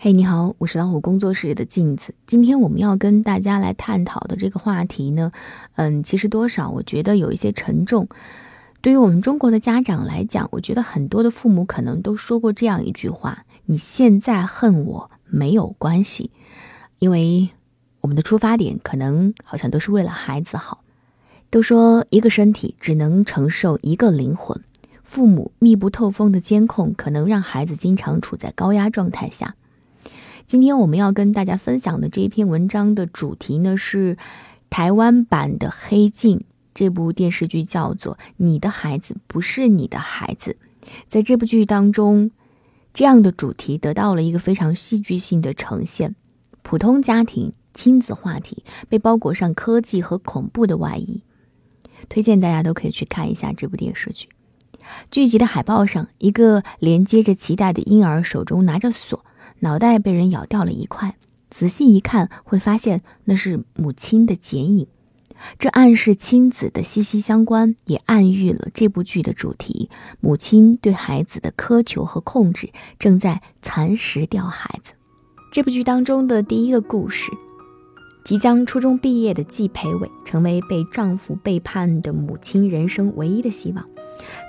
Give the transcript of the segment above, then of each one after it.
嘿，你好，我是老虎工作室的镜子。今天我们要跟大家来探讨的这个话题呢，嗯，其实多少我觉得有一些沉重。对于我们中国的家长来讲，我觉得很多的父母可能都说过这样一句话：“你现在恨我没有关系，因为我们的出发点可能好像都是为了孩子好。”都说一个身体只能承受一个灵魂，父母密不透风的监控可能让孩子经常处在高压状态下。今天我们要跟大家分享的这一篇文章的主题呢，是台湾版的《黑镜》这部电视剧，叫做《你的孩子不是你的孩子》。在这部剧当中，这样的主题得到了一个非常戏剧性的呈现：普通家庭亲子话题被包裹上科技和恐怖的外衣。推荐大家都可以去看一下这部电视剧。剧集的海报上，一个连接着脐带的婴儿手中拿着锁。脑袋被人咬掉了一块，仔细一看会发现那是母亲的剪影，这暗示亲子的息息相关，也暗喻了这部剧的主题：母亲对孩子的苛求和控制正在蚕食掉孩子。这部剧当中的第一个故事，即将初中毕业的季培伟，成为被丈夫背叛的母亲人生唯一的希望。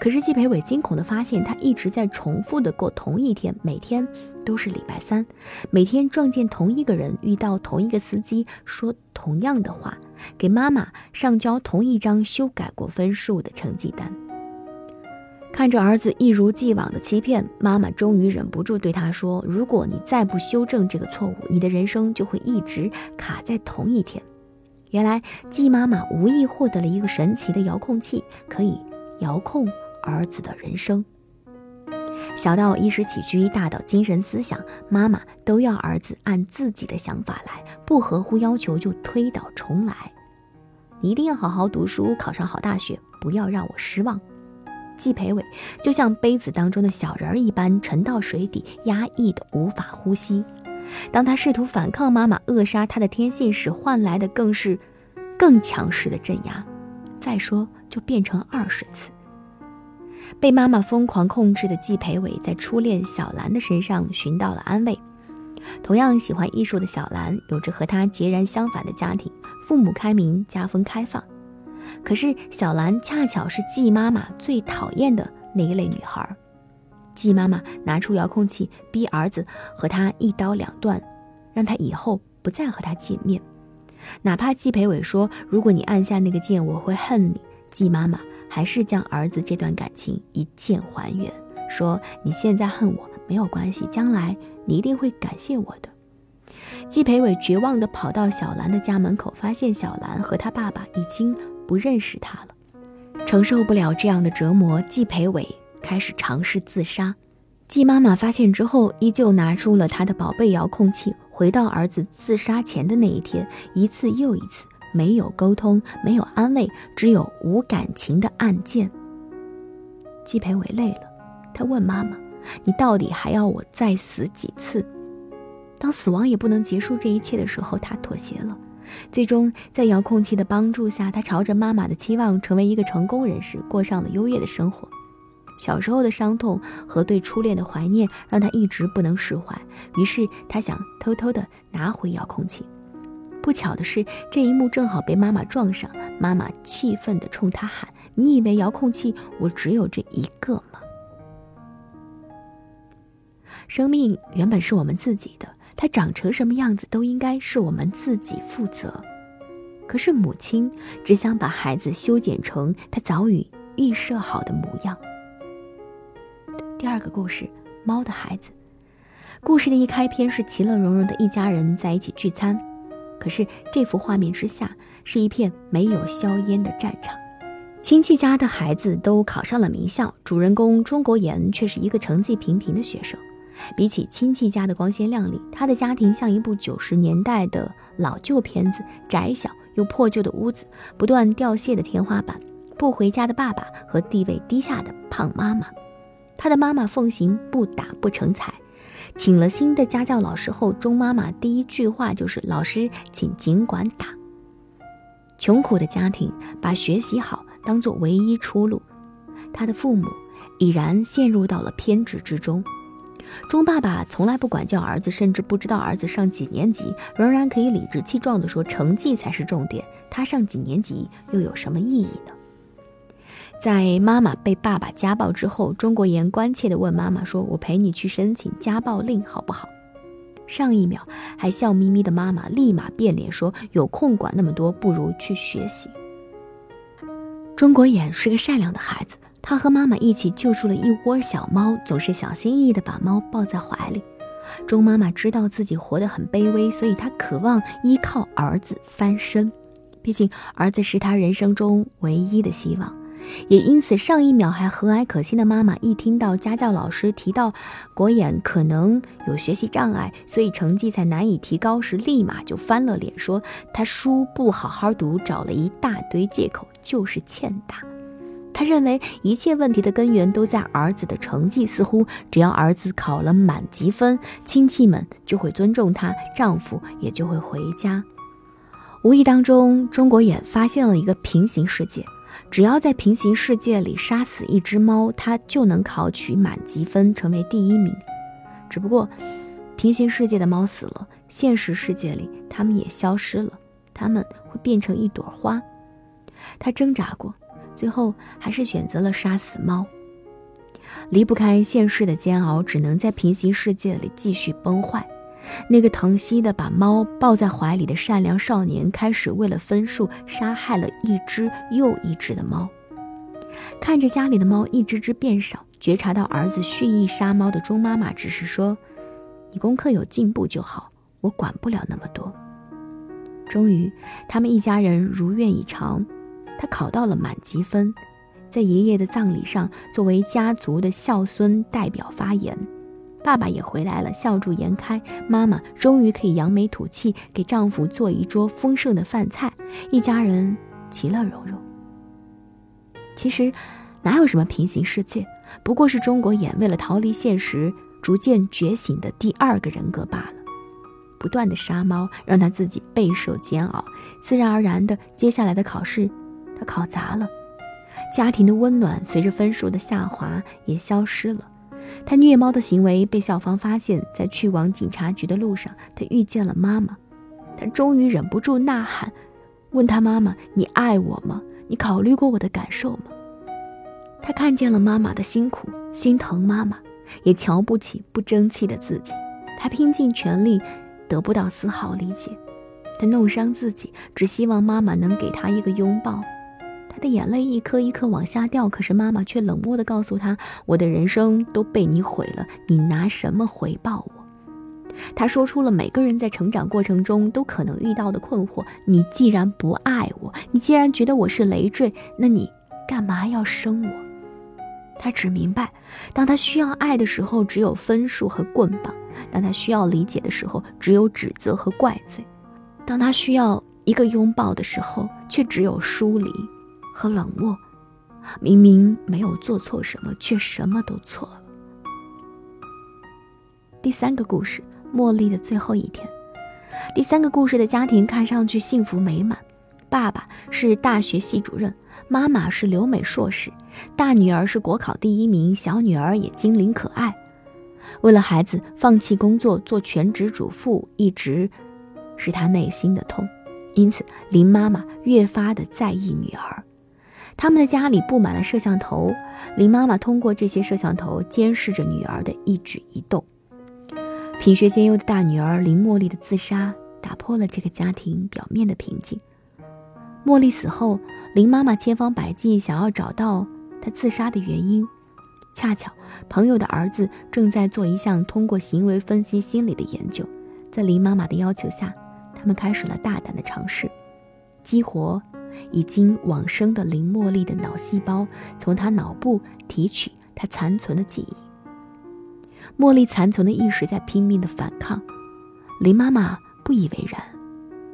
可是季培伟惊恐地发现，他一直在重复的过同一天，每天都是礼拜三，每天撞见同一个人，遇到同一个司机，说同样的话，给妈妈上交同一张修改过分数的成绩单。看着儿子一如既往的欺骗，妈妈终于忍不住对他说：“如果你再不修正这个错误，你的人生就会一直卡在同一天。”原来季妈妈无意获得了一个神奇的遥控器，可以。遥控儿子的人生，小到衣食起居，大到精神思想，妈妈都要儿子按自己的想法来，不合乎要求就推倒重来。你一定要好好读书，考上好大学，不要让我失望。季培伟就像杯子当中的小人儿一般，沉到水底，压抑的无法呼吸。当他试图反抗妈妈扼杀他的天性时，换来的更是更强势的镇压。再说，就变成二十次。被妈妈疯狂控制的季培伟，在初恋小兰的身上寻到了安慰。同样喜欢艺术的小兰，有着和他截然相反的家庭，父母开明，家风开放。可是小兰恰巧是季妈妈最讨厌的那一类女孩。季妈妈拿出遥控器，逼儿子和他一刀两断，让他以后不再和他见面。哪怕季培伟说：“如果你按下那个键，我会恨你。”季妈妈还是将儿子这段感情一键还原，说：“你现在恨我没有关系，将来你一定会感谢我的。”季培伟绝望地跑到小兰的家门口，发现小兰和他爸爸已经不认识他了。承受不了这样的折磨，季培伟开始尝试自杀。季妈妈发现之后，依旧拿出了他的宝贝遥控器。回到儿子自杀前的那一天，一次又一次，没有沟通，没有安慰，只有无感情的按键。季培伟累了，他问妈妈：“你到底还要我再死几次？”当死亡也不能结束这一切的时候，他妥协了。最终，在遥控器的帮助下，他朝着妈妈的期望，成为一个成功人士，过上了优越的生活。小时候的伤痛和对初恋的怀念让他一直不能释怀，于是他想偷偷的拿回遥控器。不巧的是，这一幕正好被妈妈撞上。妈妈气愤地冲他喊：“你以为遥控器我只有这一个吗？”生命原本是我们自己的，它长成什么样子都应该是我们自己负责。可是母亲只想把孩子修剪成他早已预设好的模样。第二个故事，猫的孩子。故事的一开篇是其乐融融的一家人在一起聚餐，可是这幅画面之下是一片没有硝烟的战场。亲戚家的孩子都考上了名校，主人公钟国岩却是一个成绩平平的学生。比起亲戚家的光鲜亮丽，他的家庭像一部九十年代的老旧片子，窄小又破旧的屋子，不断掉屑的天花板，不回家的爸爸和地位低下的胖妈妈。他的妈妈奉行不打不成才，请了新的家教老师后，钟妈妈第一句话就是：“老师，请尽管打。”穷苦的家庭把学习好当做唯一出路，他的父母已然陷入到了偏执之中。钟爸爸从来不管教儿子，甚至不知道儿子上几年级，仍然可以理直气壮地说成绩才是重点。他上几年级又有什么意义呢？在妈妈被爸爸家暴之后，钟国言关切地问妈妈说：“我陪你去申请家暴令好不好？”上一秒还笑眯眯的妈妈，立马变脸说：“有空管那么多，不如去学习。”钟国言是个善良的孩子。他和妈妈一起救助了一窝小猫，总是小心翼翼地把猫抱在怀里。钟妈妈知道自己活得很卑微，所以她渴望依靠儿子翻身。毕竟儿子是他人生中唯一的希望。也因此，上一秒还和蔼可亲的妈妈，一听到家教老师提到国眼可能有学习障碍，所以成绩才难以提高时，立马就翻了脸，说他书不好好读，找了一大堆借口，就是欠打。他认为一切问题的根源都在儿子的成绩，似乎只要儿子考了满级分，亲戚们就会尊重他，丈夫也就会回家。无意当中，中国眼发现了一个平行世界，只要在平行世界里杀死一只猫，他就能考取满级分，成为第一名。只不过，平行世界的猫死了，现实世界里它们也消失了，它们会变成一朵花。他挣扎过。最后还是选择了杀死猫。离不开现实的煎熬，只能在平行世界里继续崩坏。那个疼惜的把猫抱在怀里的善良少年，开始为了分数杀害了一只又一只的猫。看着家里的猫一只只变少，觉察到儿子蓄意杀猫的钟妈妈只是说：“你功课有进步就好，我管不了那么多。”终于，他们一家人如愿以偿。他考到了满级分，在爷爷的葬礼上，作为家族的孝孙代表发言。爸爸也回来了，笑逐颜开。妈妈终于可以扬眉吐气，给丈夫做一桌丰盛的饭菜，一家人其乐融融。其实，哪有什么平行世界，不过是中国眼为了逃离现实，逐渐觉醒的第二个人格罢了。不断的杀猫，让他自己备受煎熬，自然而然的，接下来的考试。他考砸了，家庭的温暖随着分数的下滑也消失了。他虐猫的行为被校方发现，在去往警察局的路上，他遇见了妈妈。他终于忍不住呐喊，问他妈妈：“你爱我吗？你考虑过我的感受吗？”他看见了妈妈的辛苦，心疼妈妈，也瞧不起不争气的自己。他拼尽全力，得不到丝毫理解。他弄伤自己，只希望妈妈能给他一个拥抱。他的眼泪一颗一颗往下掉，可是妈妈却冷漠地告诉他：“我的人生都被你毁了，你拿什么回报我？”他说出了每个人在成长过程中都可能遇到的困惑：“你既然不爱我，你既然觉得我是累赘，那你干嘛要生我？”他只明白，当他需要爱的时候，只有分数和棍棒；当他需要理解的时候，只有指责和怪罪；当他需要一个拥抱的时候，却只有疏离。和冷漠，明明没有做错什么，却什么都错了。第三个故事，茉莉的最后一天。第三个故事的家庭看上去幸福美满，爸爸是大学系主任，妈妈是留美硕士，大女儿是国考第一名，小女儿也精灵可爱。为了孩子放弃工作做全职主妇，一直是她内心的痛，因此林妈妈越发的在意女儿。他们的家里布满了摄像头，林妈妈通过这些摄像头监视着女儿的一举一动。品学兼优的大女儿林茉莉的自杀打破了这个家庭表面的平静。茉莉死后，林妈妈千方百计想要找到她自杀的原因。恰巧朋友的儿子正在做一项通过行为分析心理的研究，在林妈妈的要求下，他们开始了大胆的尝试，激活。已经往生的林茉莉的脑细胞，从她脑部提取她残存的记忆。茉莉残存的意识在拼命的反抗，林妈妈不以为然，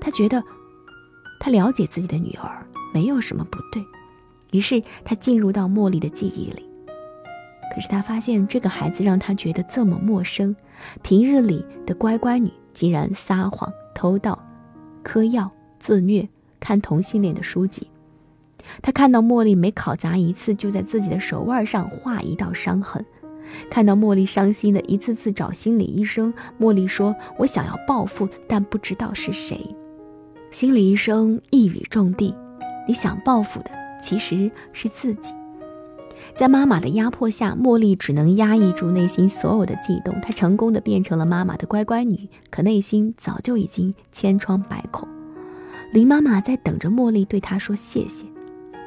她觉得她了解自己的女儿，没有什么不对。于是她进入到茉莉的记忆里，可是她发现这个孩子让她觉得这么陌生。平日里的乖乖女，竟然撒谎、偷盗、嗑药、自虐。看同性恋的书籍，他看到茉莉每考砸一次，就在自己的手腕上画一道伤痕。看到茉莉伤心的一次次找心理医生，茉莉说：“我想要报复，但不知道是谁。”心理医生一语中的：“你想报复的其实是自己。”在妈妈的压迫下，茉莉只能压抑住内心所有的悸动。她成功的变成了妈妈的乖乖女，可内心早就已经千疮百孔。林妈妈在等着茉莉对她说谢谢。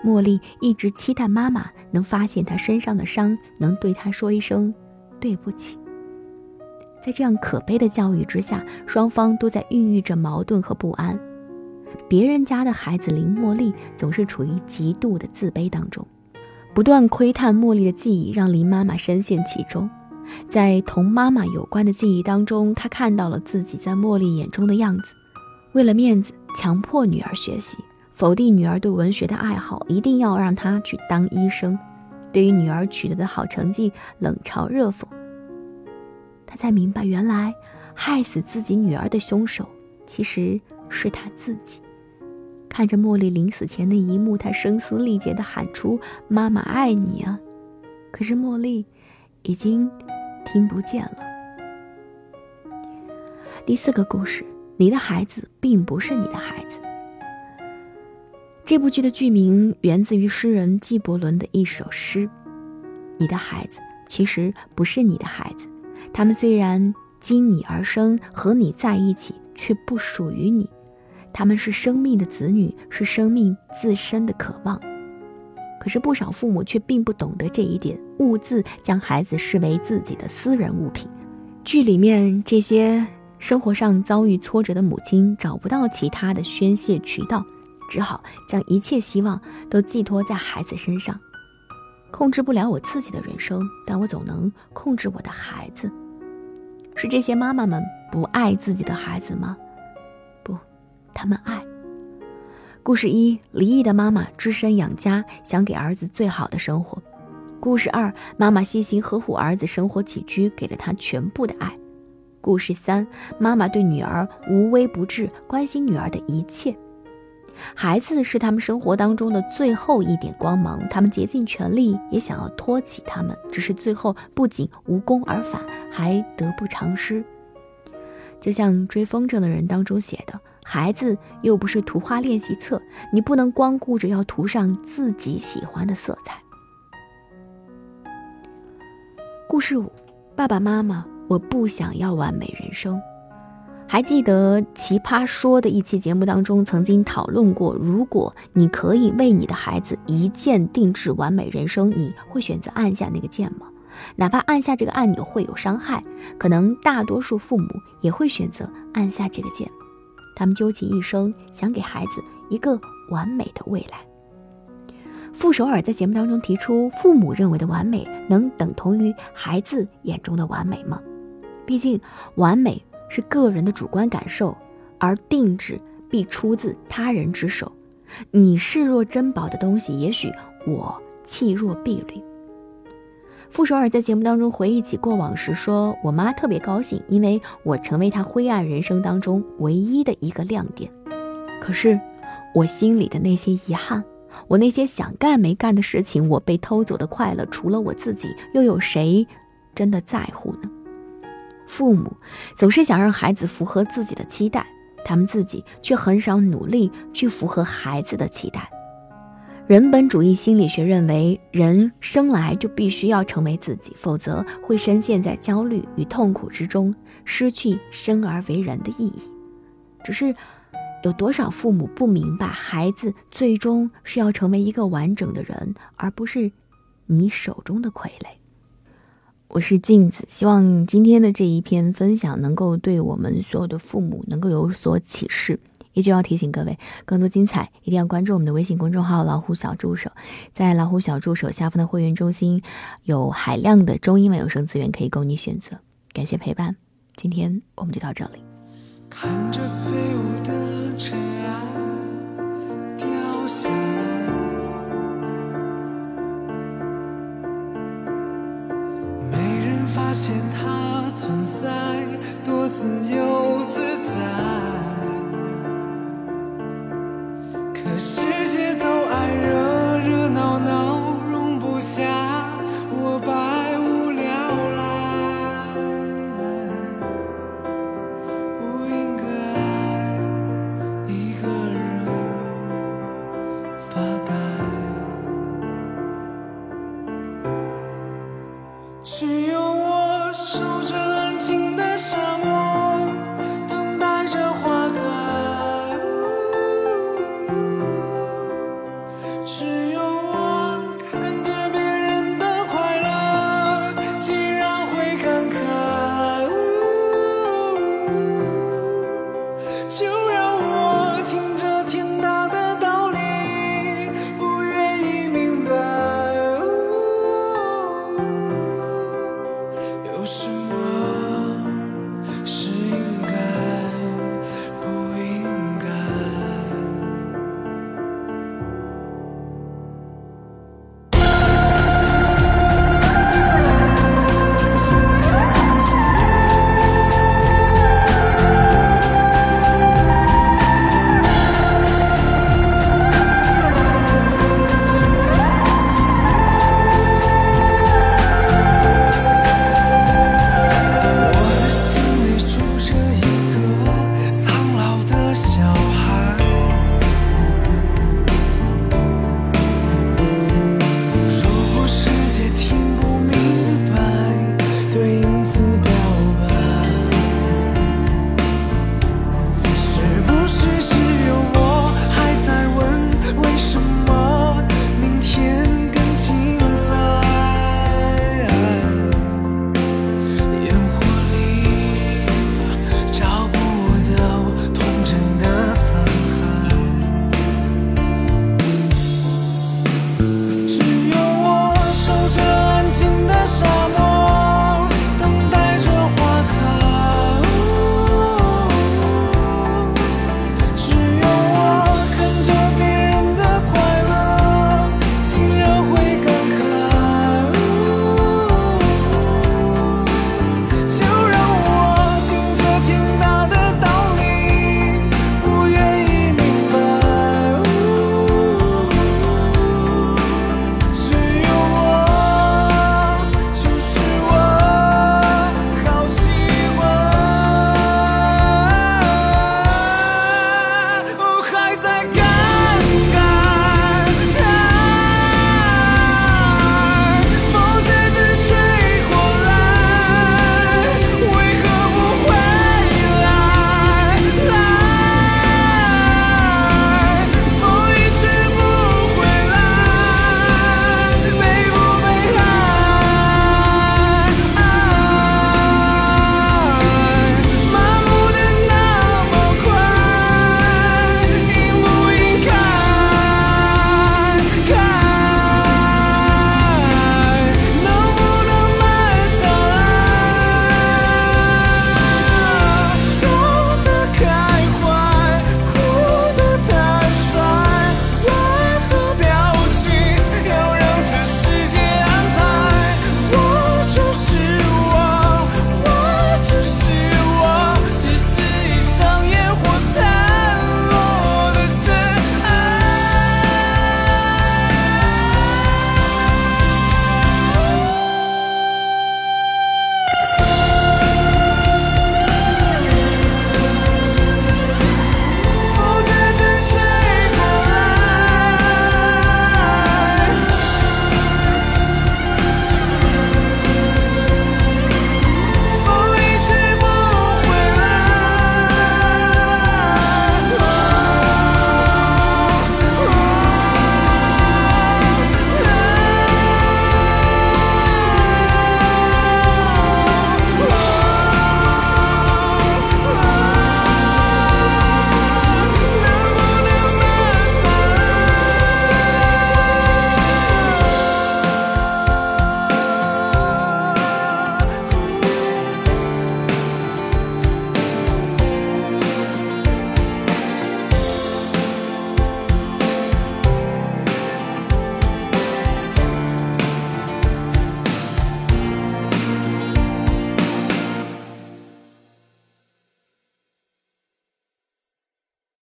茉莉一直期待妈妈能发现她身上的伤，能对她说一声对不起。在这样可悲的教育之下，双方都在孕育着矛盾和不安。别人家的孩子林茉莉总是处于极度的自卑当中。不断窥探茉莉的记忆，让林妈妈深陷其中。在同妈妈有关的记忆当中，她看到了自己在茉莉眼中的样子。为了面子，强迫女儿学习，否定女儿对文学的爱好，一定要让她去当医生。对于女儿取得的好成绩，冷嘲热讽。她才明白，原来害死自己女儿的凶手，其实是她自己。看着茉莉临死前的一幕，她声嘶力竭地喊出：“妈妈爱你啊！”可是茉莉已经听不见了。第四个故事，你的孩子并不是你的孩子。这部剧的剧名源自于诗人纪伯伦的一首诗：“你的孩子其实不是你的孩子，他们虽然经你而生，和你在一起，却不属于你。”他们是生命的子女，是生命自身的渴望。可是不少父母却并不懂得这一点，兀自将孩子视为自己的私人物品。剧里面这些生活上遭遇挫折的母亲，找不到其他的宣泄渠道，只好将一切希望都寄托在孩子身上。控制不了我自己的人生，但我总能控制我的孩子。是这些妈妈们不爱自己的孩子吗？不他们爱。故事一：离异的妈妈只身养家，想给儿子最好的生活。故事二：妈妈细心呵护儿子生活起居，给了他全部的爱。故事三：妈妈对女儿无微不至，关心女儿的一切。孩子是他们生活当中的最后一点光芒，他们竭尽全力也想要托起他们，只是最后不仅无功而返，还得不偿失。就像《追风筝的人》当中写的。孩子又不是图画练习册，你不能光顾着要涂上自己喜欢的色彩。故事五：爸爸妈妈，我不想要完美人生。还记得《奇葩说》的一期节目当中曾经讨论过，如果你可以为你的孩子一键定制完美人生，你会选择按下那个键吗？哪怕按下这个按钮会有伤害，可能大多数父母也会选择按下这个键。他们究其一生，想给孩子一个完美的未来。傅首尔在节目当中提出，父母认为的完美，能等同于孩子眼中的完美吗？毕竟，完美是个人的主观感受，而定制必出自他人之手。你视若珍宝的东西，也许我弃若敝履。傅首尔在节目当中回忆起过往时说：“我妈特别高兴，因为我成为她灰暗人生当中唯一的一个亮点。可是，我心里的那些遗憾，我那些想干没干的事情，我被偷走的快乐，除了我自己，又有谁真的在乎呢？父母总是想让孩子符合自己的期待，他们自己却很少努力去符合孩子的期待。”人本主义心理学认为，人生来就必须要成为自己，否则会深陷在焦虑与痛苦之中，失去生而为人的意义。只是，有多少父母不明白，孩子最终是要成为一个完整的人，而不是你手中的傀儡。我是镜子，希望今天的这一篇分享能够对我们所有的父母能够有所启示。依旧要提醒各位，更多精彩一定要关注我们的微信公众号“老虎小助手”。在老虎小助手下方的会员中心，有海量的中英文有声资源可以供你选择。感谢陪伴，今天我们就到这里。看着飞舞的发现它存在，多自由自在。世界